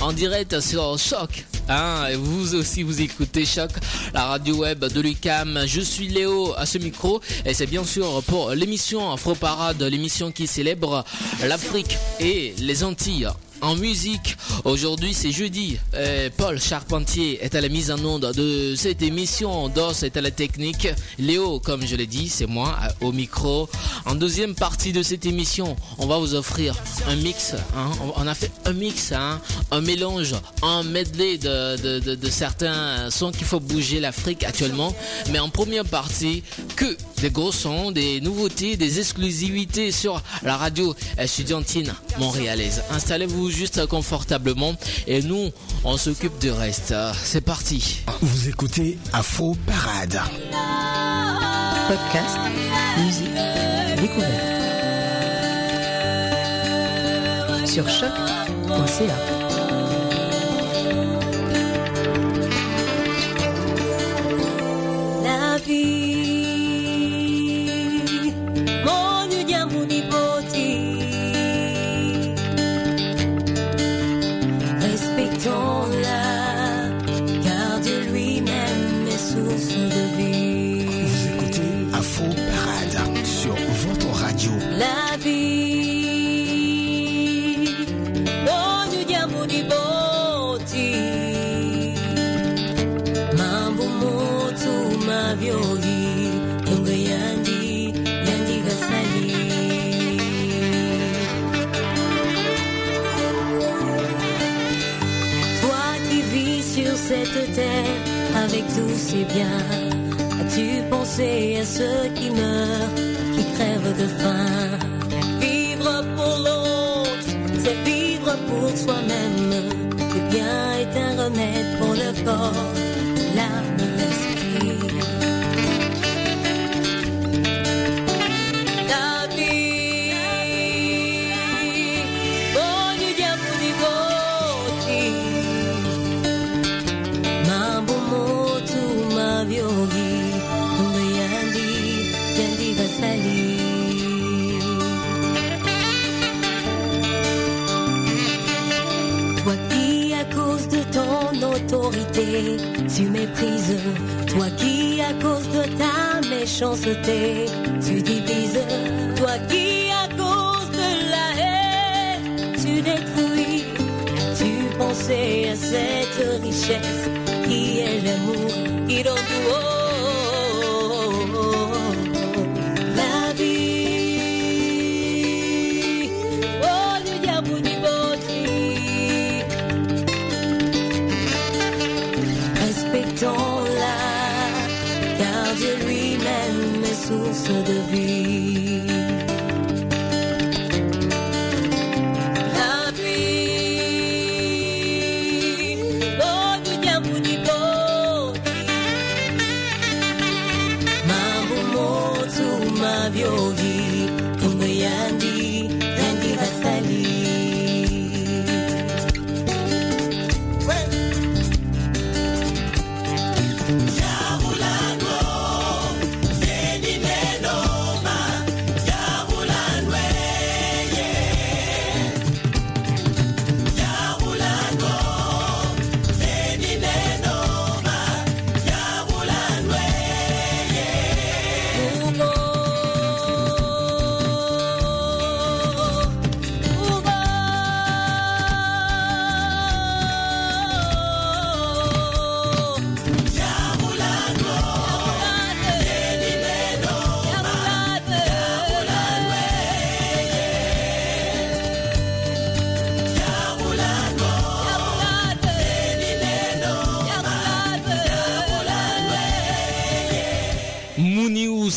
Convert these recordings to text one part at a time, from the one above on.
en direct sur Choc. Hein, vous aussi vous écoutez Choc, la radio web de l'UCAM. Je suis Léo à ce micro et c'est bien sûr pour l'émission Afro Parade, l'émission qui célèbre l'Afrique et les Antilles en musique. Aujourd'hui, c'est jeudi. Euh, Paul Charpentier est à la mise en onde de cette émission. Dos est à la technique. Léo, comme je l'ai dit, c'est moi au micro. En deuxième partie de cette émission, on va vous offrir un mix. hein. On- a fait un mix, hein, un mélange, un medley de, de, de- de certains sons qu'il faut bouger l'Afrique actuellement. Mais en première partie, que des gros sons, des nouveautés, des exclusivités sur la radio estudiantine montréalaise. Installez-vous juste confortablement et nous, on s'occupe du reste. C'est parti. Vous écoutez Afro Parade. Podcast, musique, découverte. Sur choc.ca. La ses biens, as-tu pensé à ceux qui meurent, qui crèvent de faim? Vivre pour l'autre, c'est vivre pour soi-même. Le bien est un remède pour le corps, tu méprises. Toi qui, à cause de ta méchanceté, tu divises. Toi qui, à cause de la haine, tu détruis. Tu pensais à cette richesse qui est l'amour qui donne tout. Oh, est source de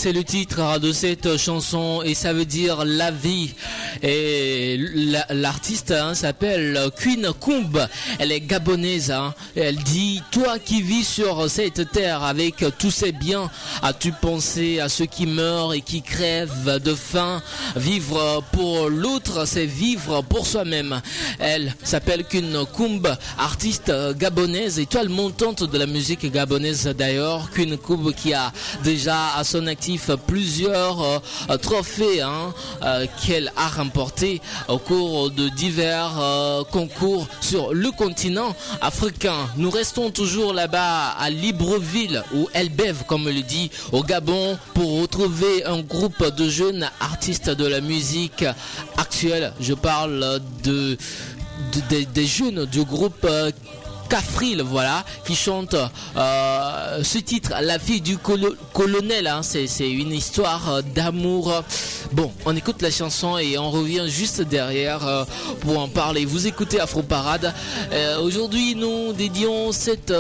c'est le titre de cette chanson et ça veut dire la vie. Et l'artiste hein, s'appelle Queen Kumb. Elle est gabonaise. Hein. Elle dit Toi qui vis sur cette terre avec tous ces biens, as-tu pensé à ceux qui meurent et qui crèvent de faim? Vivre pour l'autre, c'est vivre pour soi-même. Elle s'appelle Queen Kumb, artiste gabonaise, étoile montante de la musique gabonaise d'ailleurs. Queen Kumb qui a déjà à son actif plusieurs euh, trophées hein, euh, qu'elle a remportés au cours de divers euh, concours sur le continent africain. Nous restons toujours là-bas à Libreville ou Elbev comme le dit au Gabon pour retrouver un groupe de jeunes artistes de la musique actuelle. Je parle de, des jeunes du groupe Cafril, voilà, qui chante euh, ce titre, La fille du colonel. Hein, c'est une histoire euh, d'amour. Bon, on écoute la chanson et on revient juste derrière euh, pour en parler. Vous écoutez Afro Parade. Aujourd'hui, nous dédions cette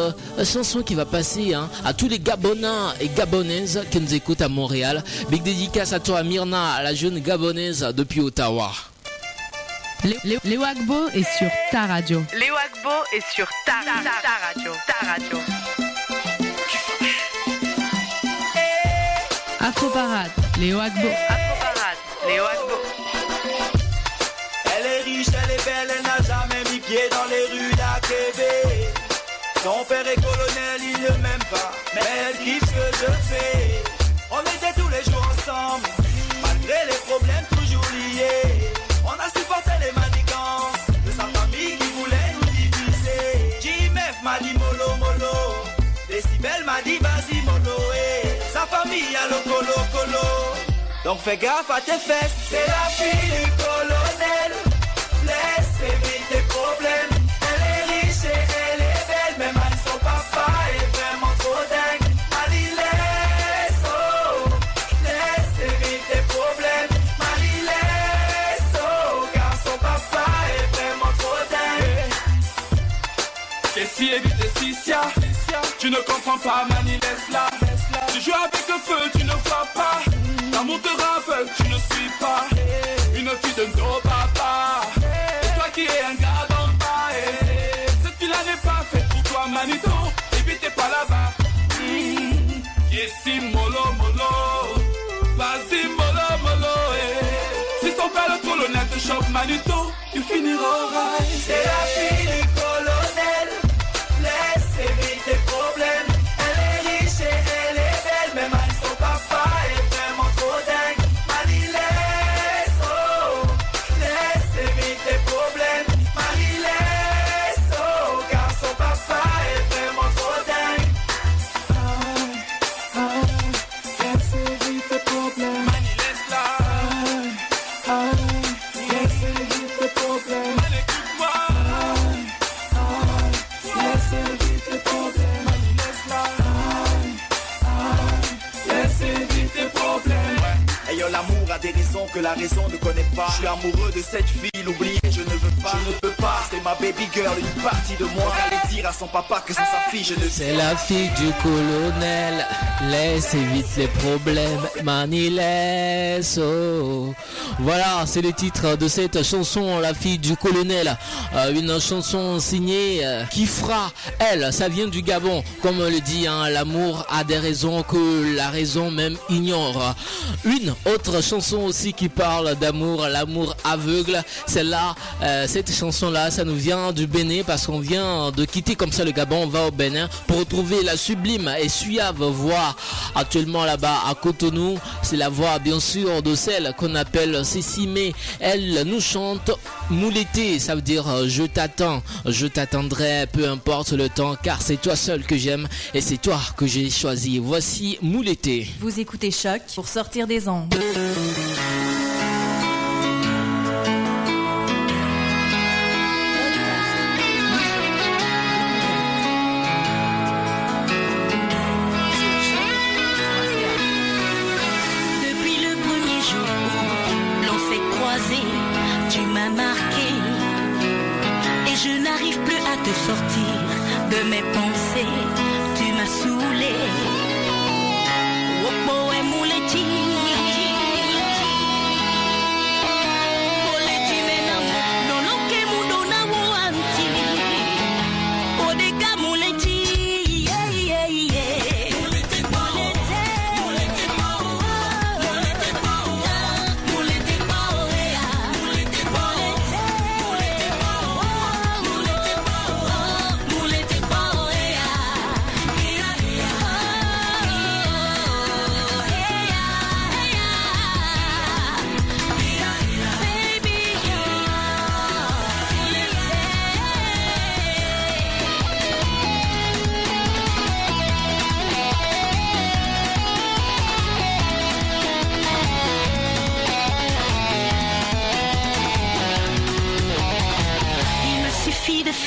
chanson qui va passer hein, à tous les Gabonais et Gabonaises qui nous écoutent à Montréal. Big dédicace à toi, Myrna, la jeune Gabonaise depuis Ottawa. Léo Agbo est sur ta radio. Léo Agbo est sur ta, radio. Ta radio. Afro Parade, Léo Agbo. Afro Parade, Léo Agbo. Elle est riche, elle est belle, elle n'a jamais mis pied dans les rues d'Akébé. Son père est colonel, il ne m'aime pas, mais elle kiffe ce que je fais. On était tous les jours ensemble, malgré les problèmes toujours liés. On a supporté Décibel m'a dit vas-y mollo. Et sa famille a le colo colo. Donc fais gaffe à tes fesses. C'est la fille du colonel. Tu ne comprends pas, Mani, laisse-la. Tu joues avec le feu, tu ne vois pas. L'amour te raveugle, tu ne suis pas. Une fille de nos papa. Et toi qui es un gars d'en bas. Cette fille-là n'est pas faite pour toi, Manito. Et t'es pas là-bas. Mm. Est si mollo, mollo? Vas-y, mollo, mollo. eh. Si son père le colonel te chope, Manito, tu finiras au. C'est la fille que la raison ne connaît pas. Je suis amoureux de cette fille, l'oublier je ne veux pas. Je ne peux pas, c'est ma baby girl, une partie de moi. Allez dire à son papa que c'est sa fille, je ne sais C'est la fille du colonel. Laisse vite les problèmes. Mani laisse. oh. Voilà, c'est le titre de cette chanson, La fille du colonel. Euh, une chanson signée euh, qui fera, elle, ça vient du Gabon. Comme on le dit, hein, l'amour a des raisons que la raison même ignore. Une autre chanson aussi qui parle d'amour, l'amour aveugle. Celle-là, euh, cette chanson-là, ça nous vient du Bénin parce qu'on vient de quitter comme ça le Gabon, on va au Bénin pour retrouver la sublime et suave voix actuellement là-bas à Cotonou. C'est la voix bien sûr de celle qu'on appelle Cécimé. Elle nous chante Mouletté, ça veut dire euh, je t'attends, je t'attendrai, peu importe le temps, car c'est toi seul que j'aime et c'est toi que j'ai choisi. Voici Mouletté. Vous écoutez Choc pour sortir des ondes. Mes pensées. Tu m'as saoulé.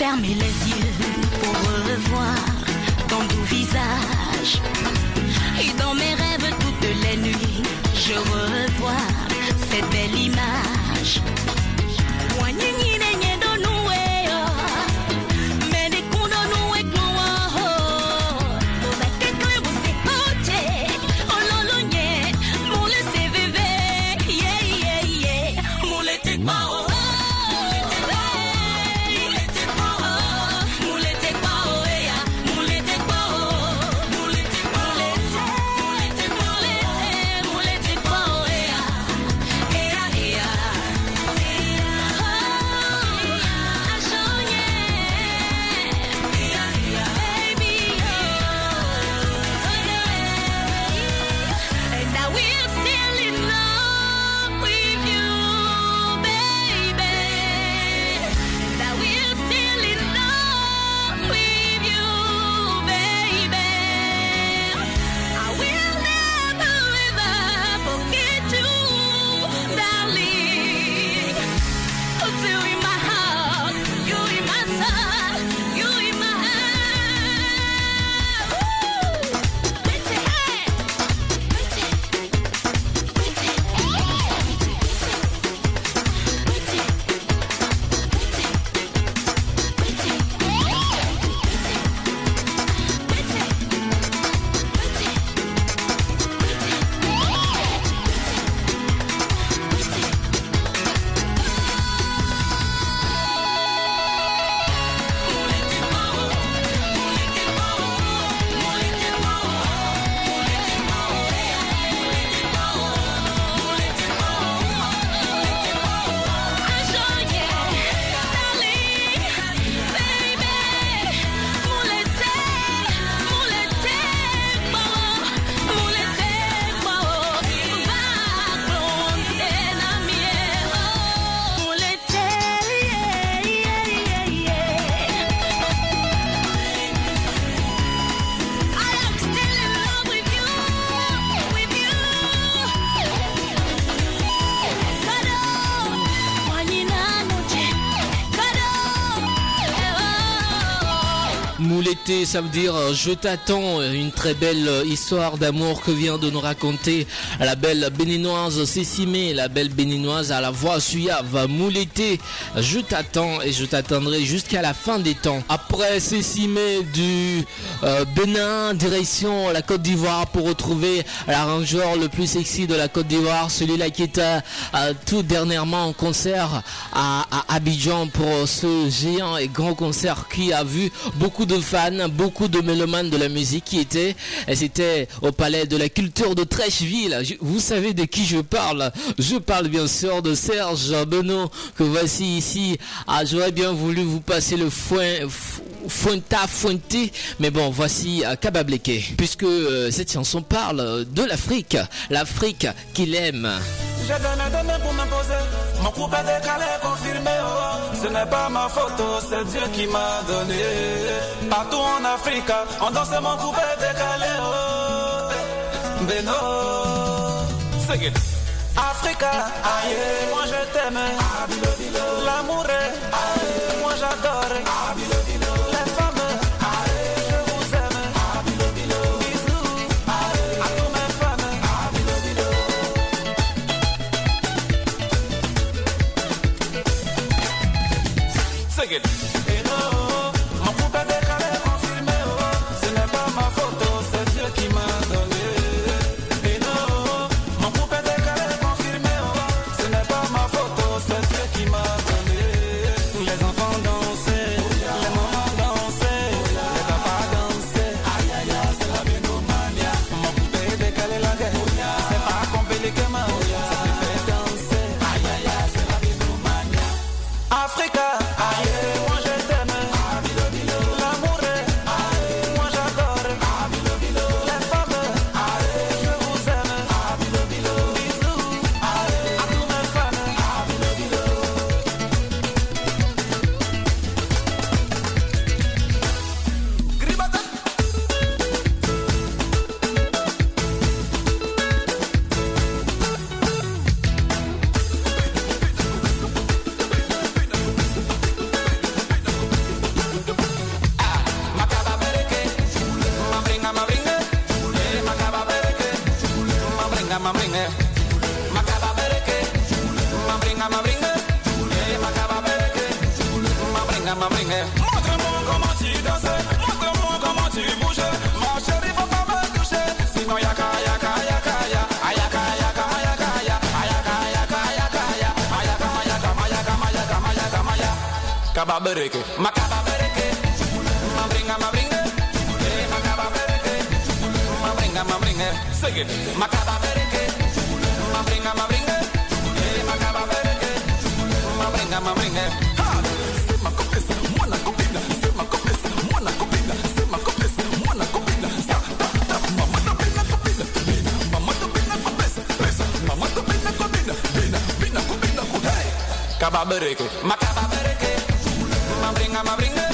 fermer les yeux pour revoir ton doux visage. Et dans mes rêves toutes les nuits, je revois cette belle image. Ça veut dire euh, je t'attends, une très belle euh, histoire d'amour que vient de nous raconter la belle béninoise Cécimé, la belle béninoise à la voix suave. Mouletté, je t'attends et je t'attendrai jusqu'à la fin des temps. Après Cécimé du euh, Bénin, direction la Côte d'Ivoire pour retrouver l'arrangeur le plus sexy de la Côte d'Ivoire, celui-là qui était tout dernièrement en concert à Abidjan pour ce géant et grand concert qui a vu beaucoup de fans, beaucoup de mélomanes de la musique qui étaient. C'était au palais de la culture de Trècheville. Vous savez de qui je parle Je parle bien sûr de Serge Benoît que voici ici. Ah, j'aurais bien voulu vous passer le foin. Fuenta Fuente, mais bon, voici euh, Kabableke, puisque euh, cette chanson parle de l'Afrique, l'Afrique qu'il aime. J'ai donné, donné pour m'imposer. Mon couple est décalé, confirmé. oh. Ce n'est pas ma faute, oh, c'est Dieu qui m'a donné. Partout en Afrique, on danse mon couple est décalé. Oh. Beno. Sing it. Africa, aïe, moi je t'aime. Mabringa, mabringa, sing it, makabareke, mabringa, mabringa, eh, makabareke, mabringa, mabringa. Ha! Sema kopesa, mwana kopina, sema kopesa, mwana kopina, sema kopesa, mwana kopina, sa, ta, ta, mama no pina kopina, no pina kopesa, pesa, mama no pina kopina, pina, pina kopina kopina. Hey! Kababereke, makababereke, mabringa, mabringa,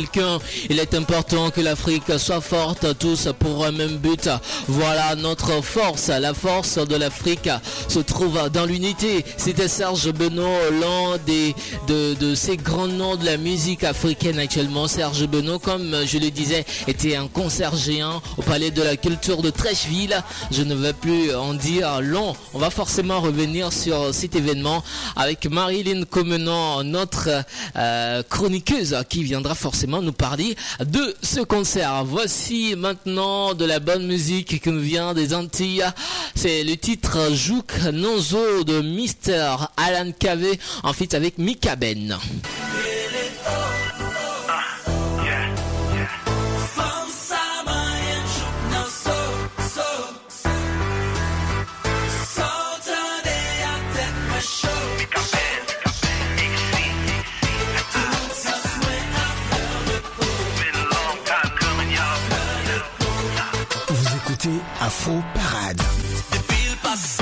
le il est important que l'Afrique soit forte tous pour un même but. Voilà notre force. La force de l'Afrique se trouve dans l'unité. C'était Serge Benoît, l'un des de, de ces grands noms de la musique africaine actuellement. Serge Benoît, comme je le disais, était un concert géant au Palais de la Culture de Trècheville. Je ne vais plus en dire long. On va forcément revenir sur cet événement avec Marilyn Comenant, notre euh, chroniqueuse qui viendra forcément nous parler de ce concert. Voici maintenant de la bonne musique qui nous vient des Antilles. C'est le titre Jouk Nonzo de Mr. Alan Cave en fit avec Mika Ben. Afro Parade.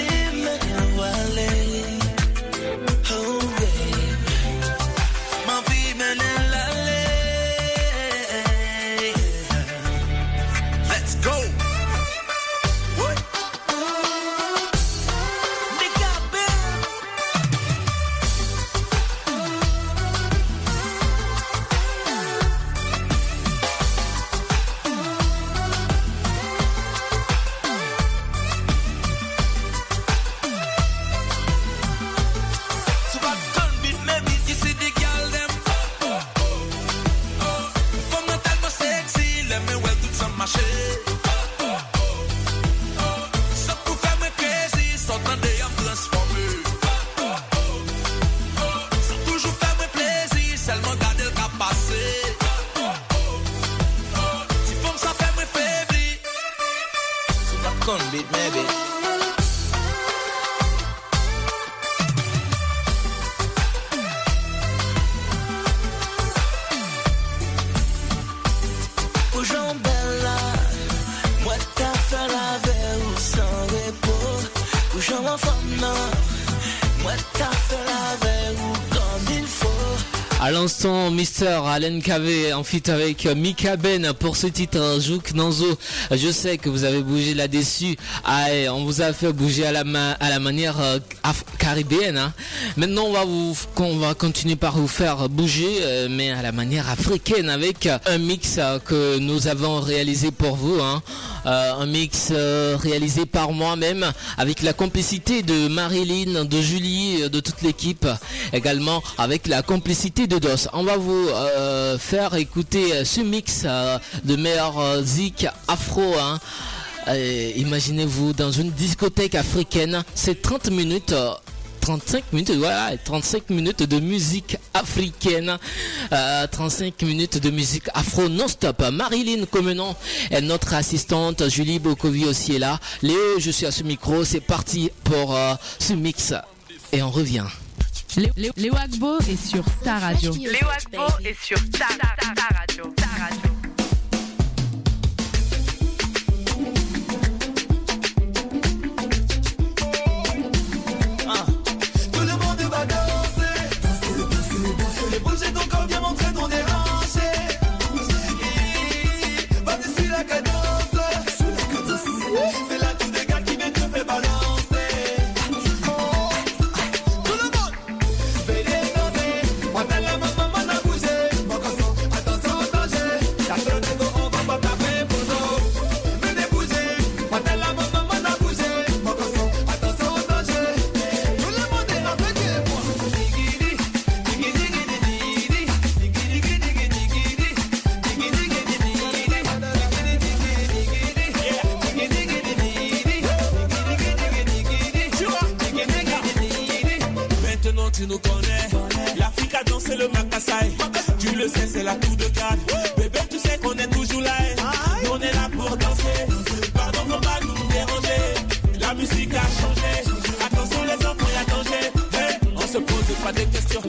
Mister Allen KV en fit avec euh, Mika Ben pour ce titre euh, Jouk Nanzo. Je sais que vous avez bougé là-dessus. Ah, on vous a fait bouger à la, manière euh, caribéenne. hein. Maintenant, on va continuer par vous faire bouger, euh, mais à la manière africaine avec un mix que nous avons réalisé pour vous. hein. Euh, un mix euh, réalisé par moi-même avec la complicité de Marilyn, de Julie, euh, de toute l'équipe, également avec la complicité de DOS. On va vous faire écouter ce mix de meilleur zik afro. hein. Imaginez-vous dans une discothèque africaine, c'est 30 minutes. Euh, 35 minutes, voilà, 35 minutes de musique africaine, euh, 35 minutes de musique afro non-stop. Marilyn Comenon est notre assistante, Julie Bokovi aussi est là. Léo, je suis à ce micro, c'est parti pour euh, ce mix et on revient. Léo, Agbo est sur Star Radio. Léo Agbo est sur radio. Ta radio. Tu nous connais. L'Afrique a dansé le Makassai. Tu le sais, c'est la tour de garde. Bébé, tu sais qu'on est toujours là. on est là pour danser. Pardon, faut pas nous déranger. La musique a changé. Attention, les enfants, y a danger. On se pose pas des questions.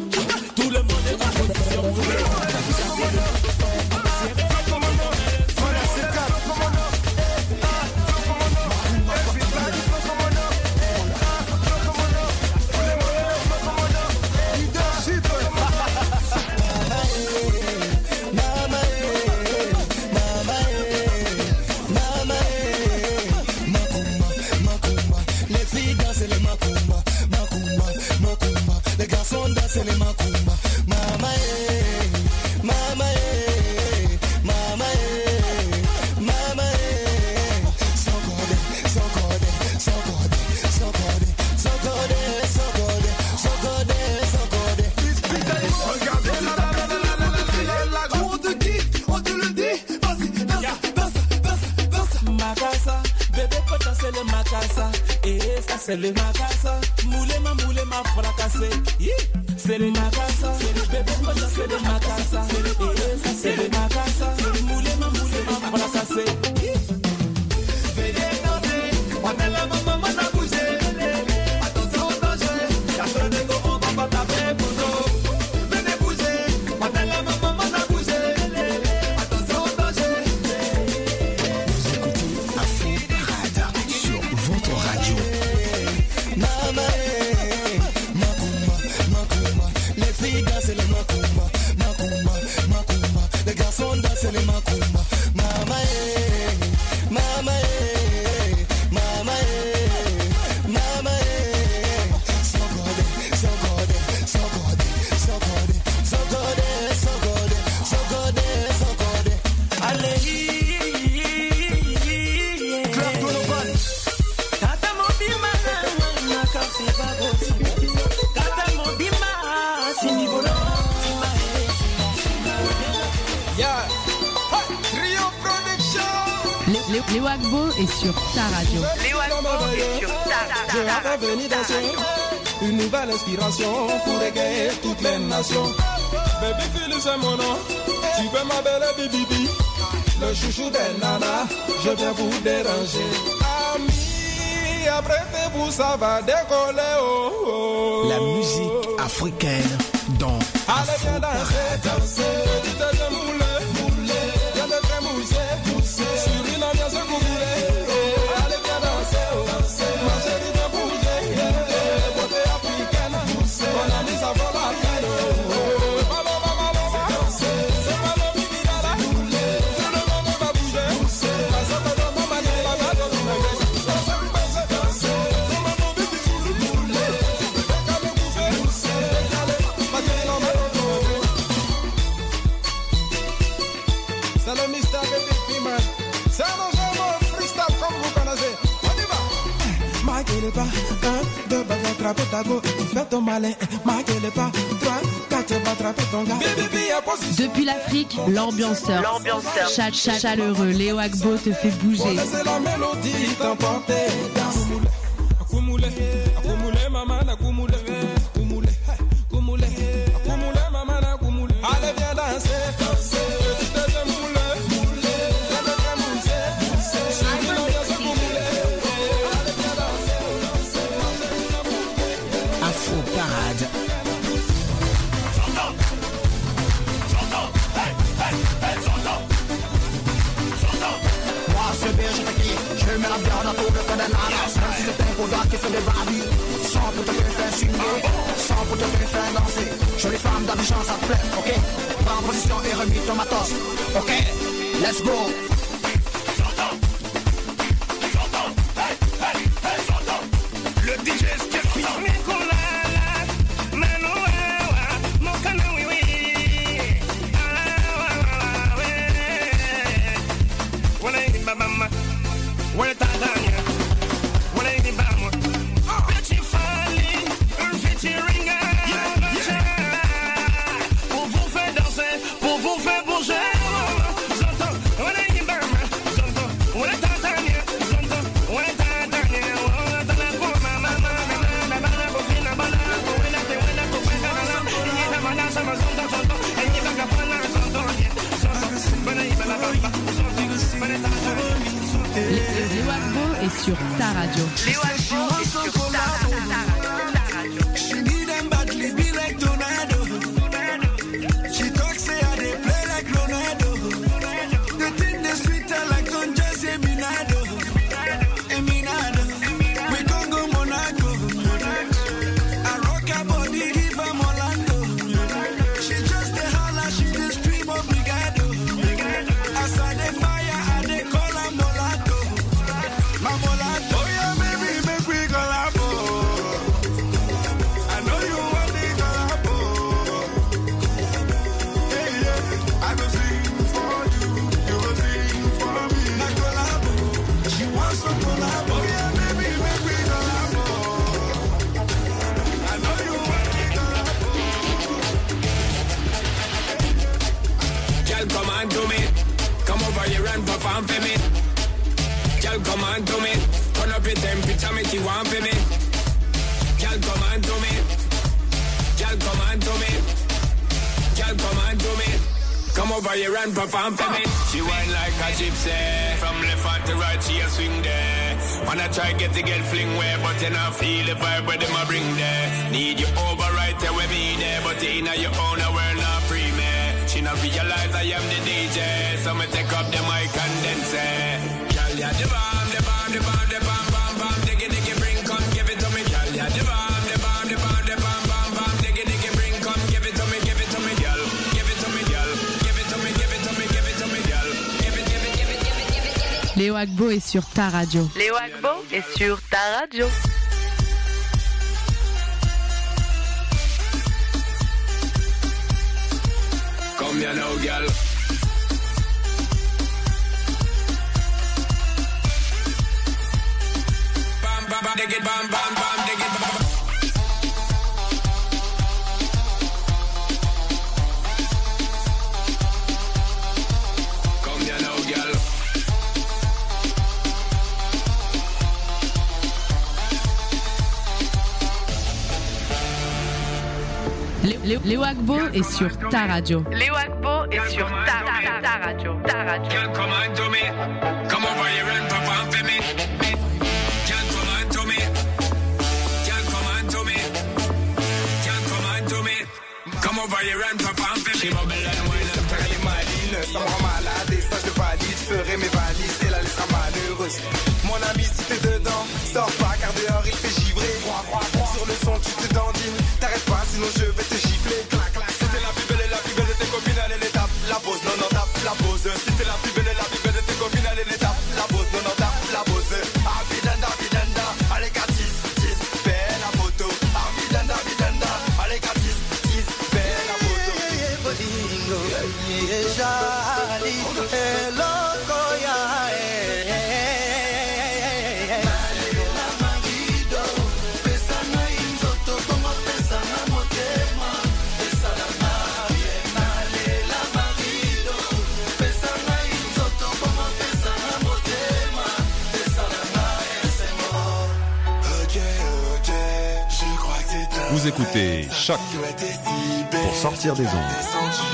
salute. pour égayer toutes les nations. Baby Phil, c'est mon nom. Tu veux ma belle Bibi Le chouchou des nanas, je viens vous déranger. Amis, apprêtez-vous, ça va décoller. Oh, oh. La musique africaine dans. Allez, viens danser, danser. Depuis l'Afrique, l'ambianceur, l'ambianceur, chat, chat, chaleureux, Léo Agbo te fait bouger. est sur ta radio. Léo Agbo est sur ta radio. est sur ta radio. Léo Agbo est sur ta, ta, ta radio. Ta radio. J'ai ma belle elle Ça me rend malade et ça je valide. Je mes valises et la laissera malheureuse. Mon ami si t'es dedans, sors pas car dehors il fait givrer. Sur le son tu te dandines, t'arrêtes pas sinon je vais te gifler. Vous écoutez Choc pour sortir des ondes.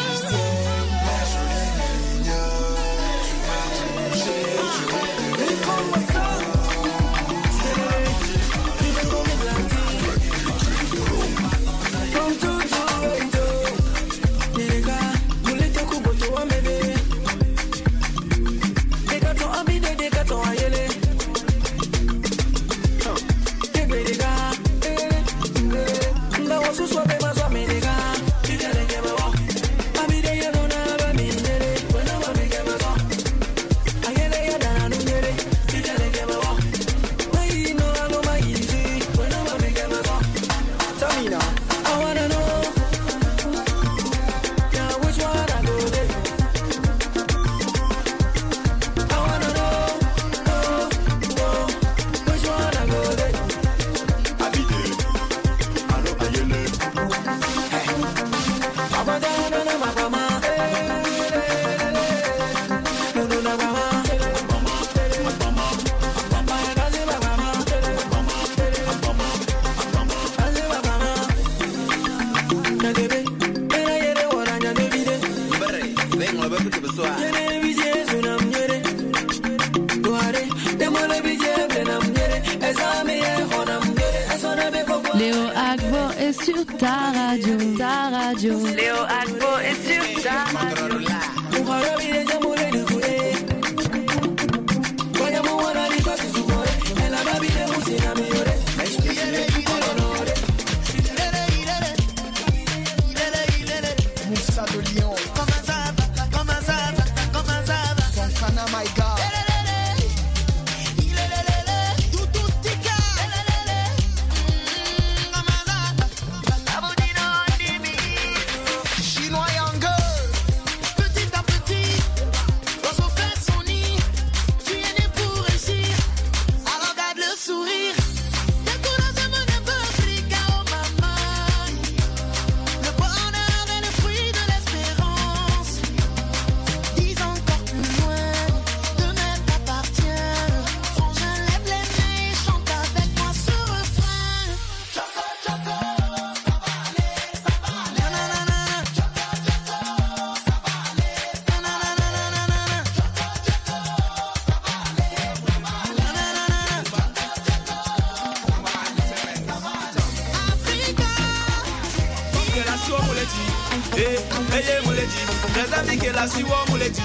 eye muleti nezami ke la siwo muleti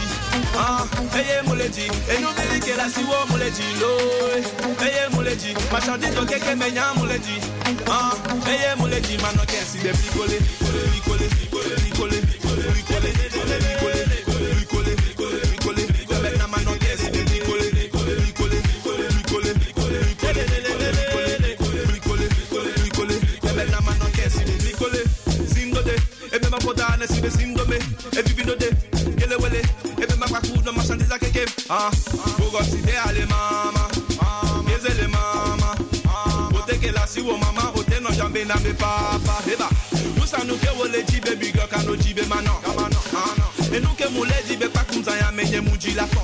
ah eye muleti enumiri la siwo muleti loe eye muleti machandito keke menya ah eye muleti manokensi de bikole bikole bikole bikole bikole bikole ah, ugosidé ale mama. Ezele mama. Otekela siwo mama papa manɔ enuke mule jilafɔ.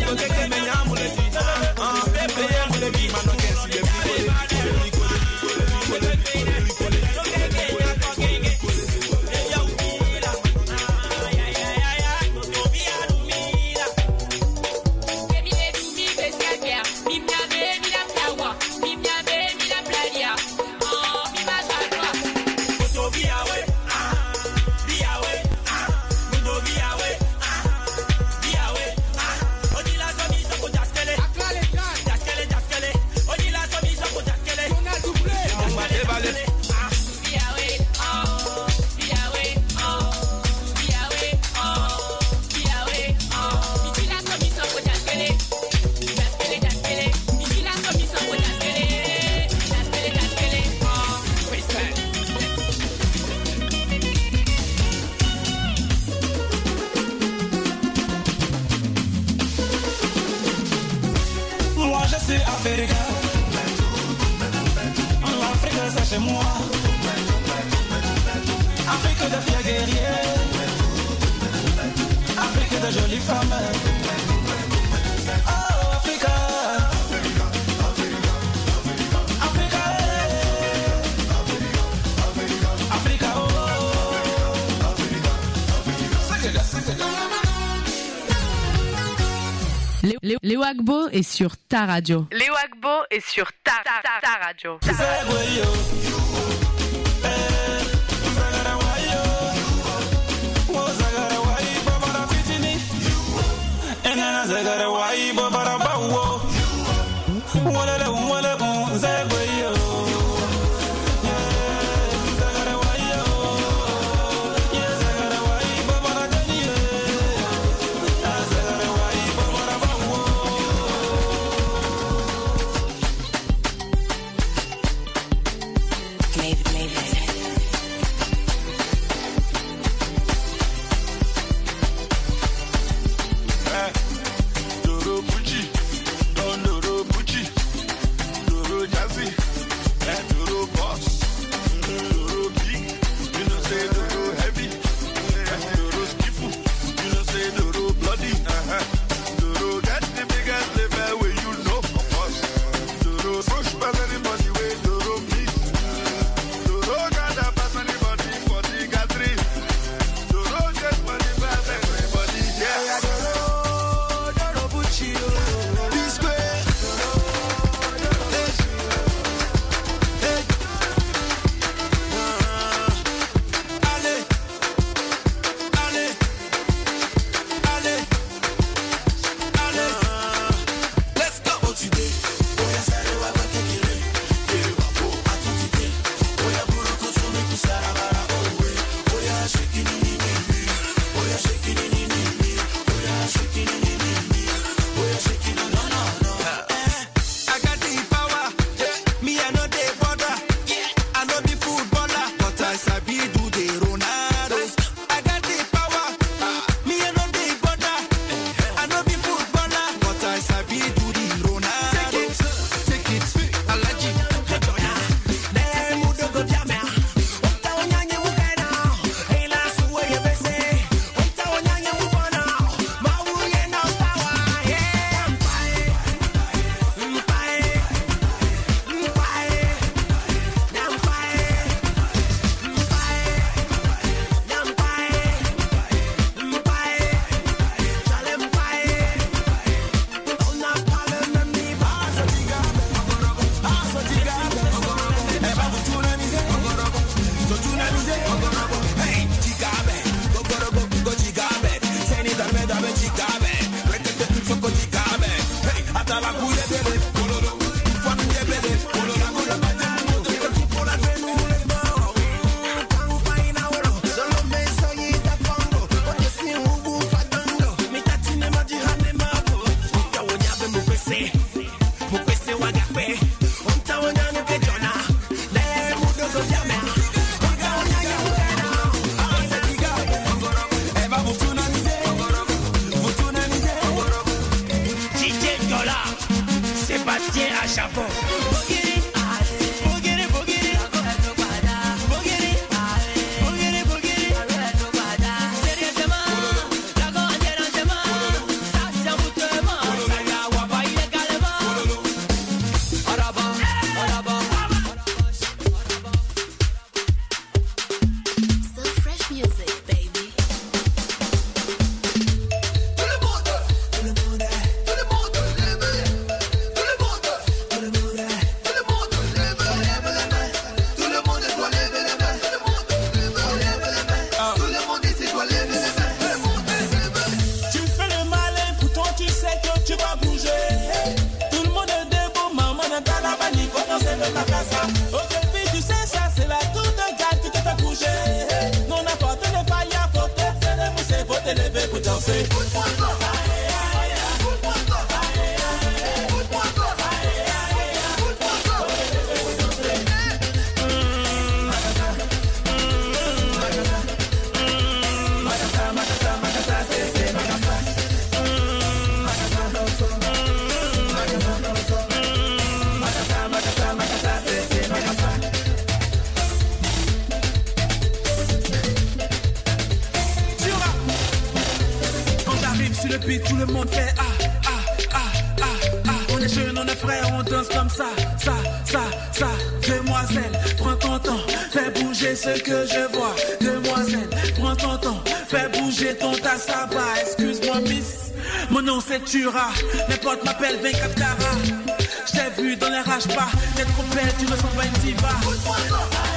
est sur ta radio. Léo Agbo est sur ta radio. Depuis tout le monde fait ah, ah, ah, ah, ah. On est jeunes, on est frères, on danse comme ça, ça, ça, ça. Demoiselle, prends ton temps, fais bouger ce que je vois. Demoiselle, prends ton temps, fais bouger ton tasse. Excuse-moi, miss, mon nom c'est Tura. Mes potes m'appellent 24 carats. J't'ai vu dans les rages pas, t'es trop belle, tu ressembles à une diva.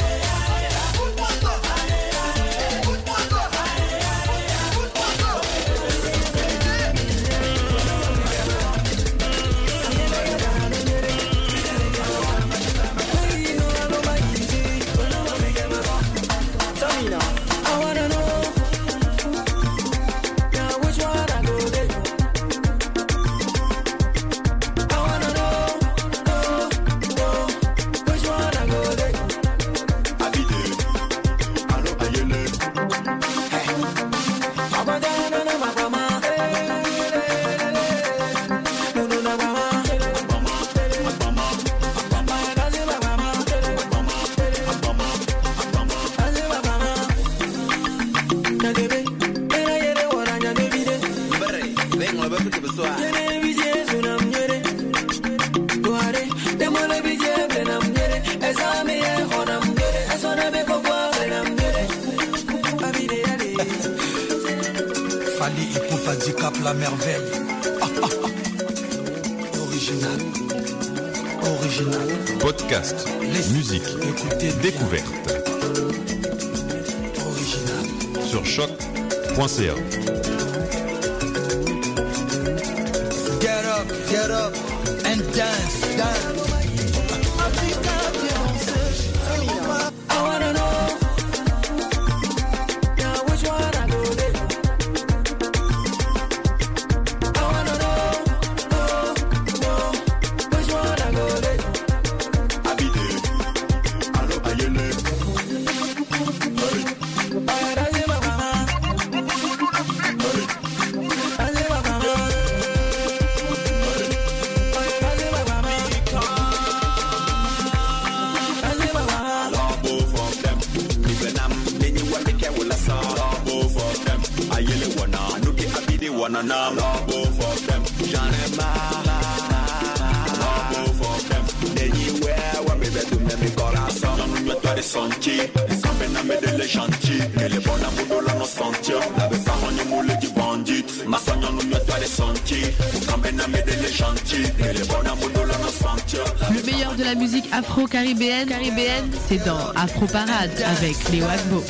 c'est dans Afro Parade avec les Wagbo.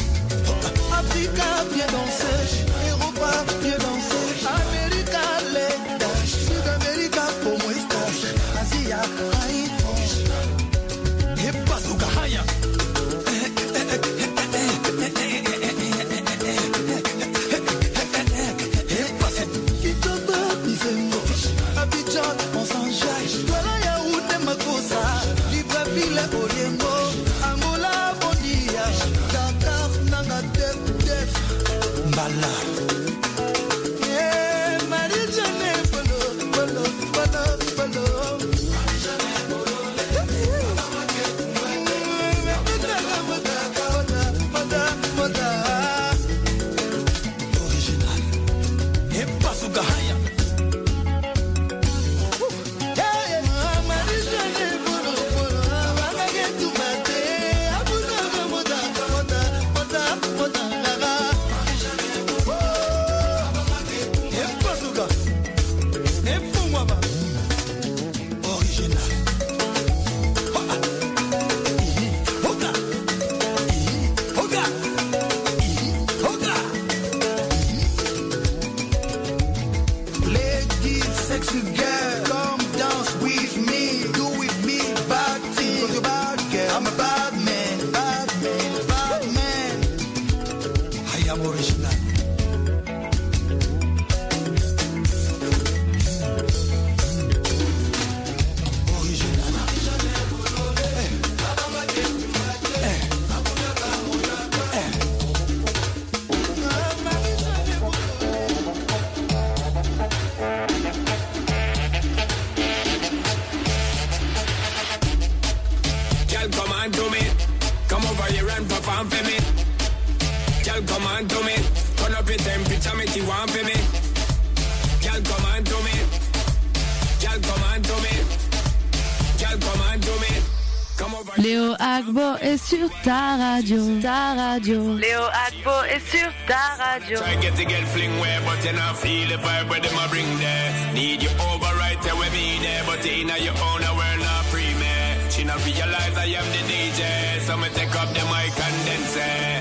Est sur ta radio, ta radio. Léo Agbo est sur ta radio. Try get to get fling where, but you not feel the vibe where them a bring there. Need you over right there with me there, but in your own a world not free me. She not realize I am the DJ, so me take up the mic and then say,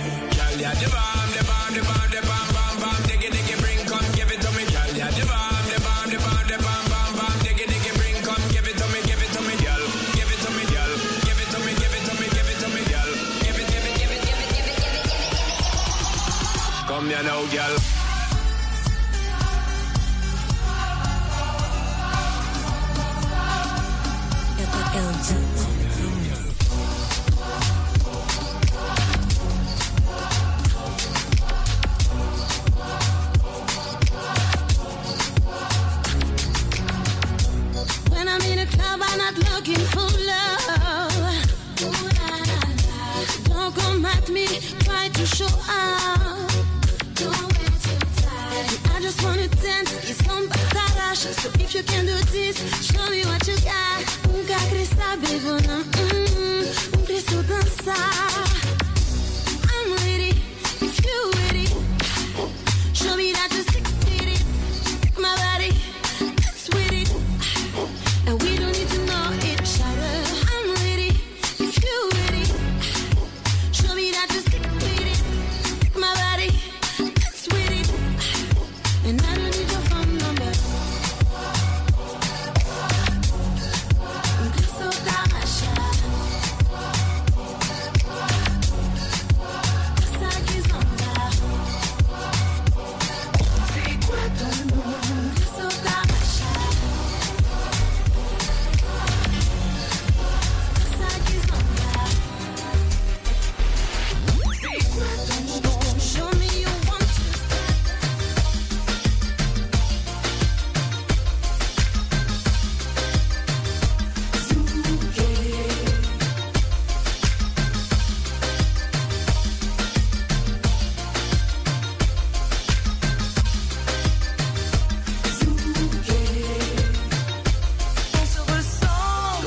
Come here oh now, girl. When I'm in a club, I'm not looking for love. Don't come at me, try to show up. I just wanna dance, it's some batarash. So if you can do this, show me what you got. Nunca queria saber, dona. Hum, um preço dançar. I'm ready, if you ready. Show me that you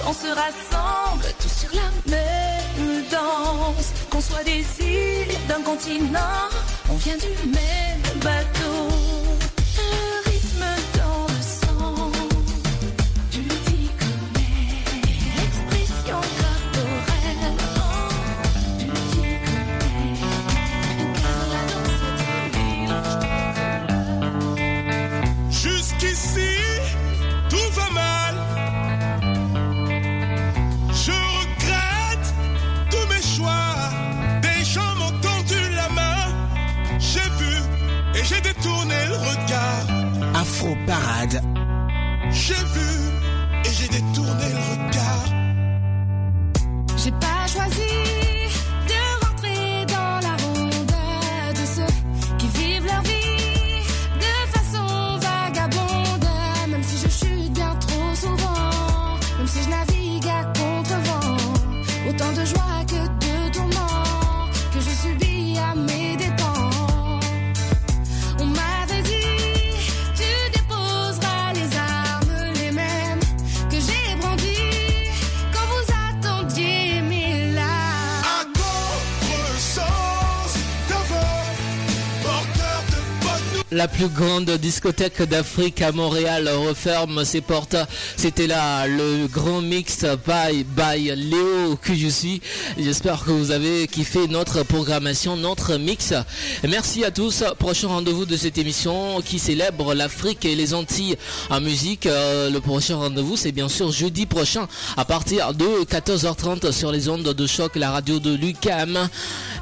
on se rassemble, tous sur la même danse. Qu'on soit des îles d'un continent, on vient du même bateau. Afro Parade. J'ai vu La plus grande discothèque d'Afrique à Montréal referme ses portes. C'était là le grand mix by, by Léo que je suis. J'espère que vous avez kiffé notre programmation, notre mix. Merci à tous. Prochain rendez-vous de cette émission qui célèbre l'Afrique et les Antilles en musique. Euh, le prochain rendez-vous, c'est bien sûr jeudi prochain à partir de 14h30 sur les ondes de choc, la radio de Lucam.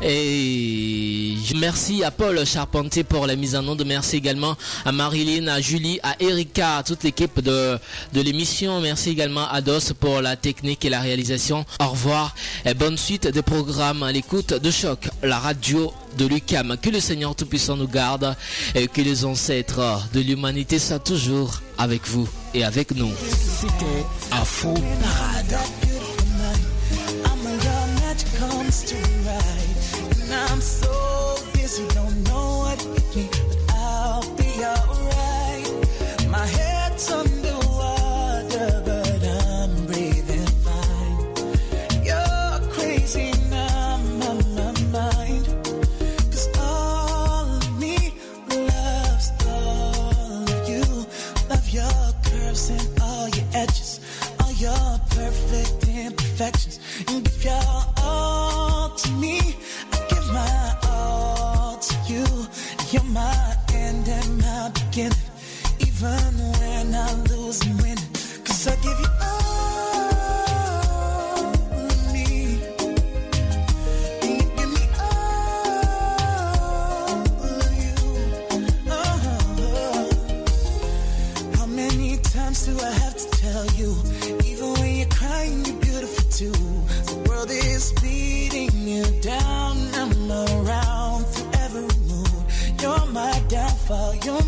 Et merci à Paul Charpentier pour la mise en onde. Merci également à Marilyn, à Julie, à Erika, à toute l'équipe de, de l'émission. Merci également à Dos pour la technique et la réalisation. Au revoir et bonne suite des programmes à l'écoute de choc, la radio de Lucam. Que le Seigneur Tout-Puissant nous garde et que les ancêtres de l'humanité soient toujours avec vous et avec nous.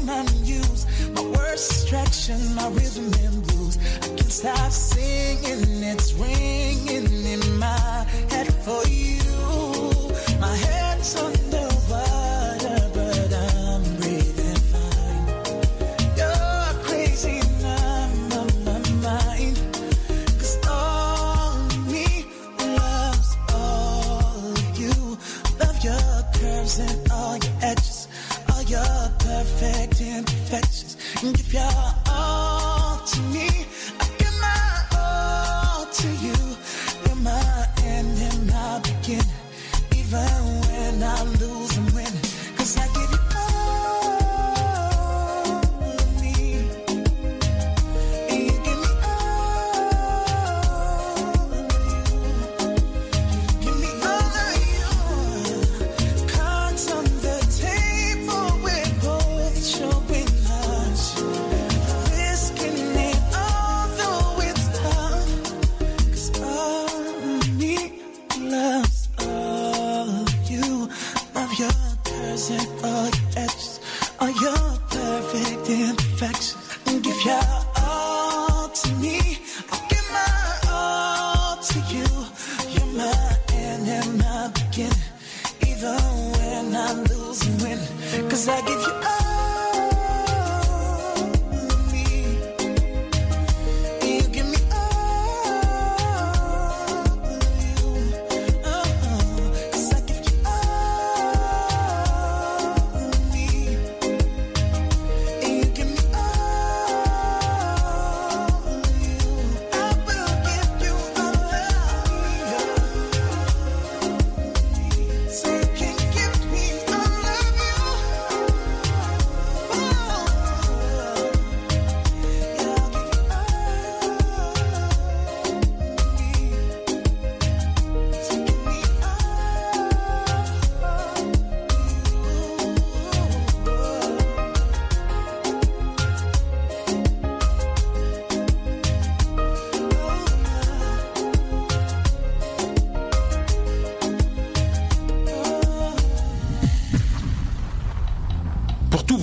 Muse. My worst distraction, my rhythm and blues. I can't stop singing, it's ringing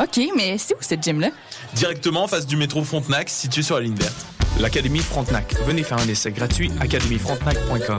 OK, mais c'est où cette gym-là? Directement en face du métro Frontenac, situé sur la ligne verte. L'Académie Frontenac. Venez faire un essai gratuit académiefrontenac.com.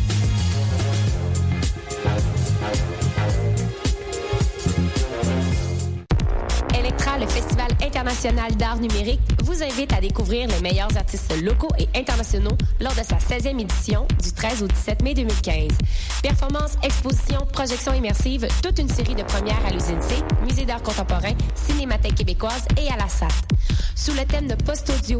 Le Festival international d'art numérique, vous invite à découvrir les meilleurs artistes locaux et internationaux lors de sa 16e édition du 13 au 17 mai 2015. Performances, expositions, projections immersives, toute une série de premières à l'usine C, musée d'art contemporain, cinémathèque québécoise et à la SAT. Sous le thème de post-audio,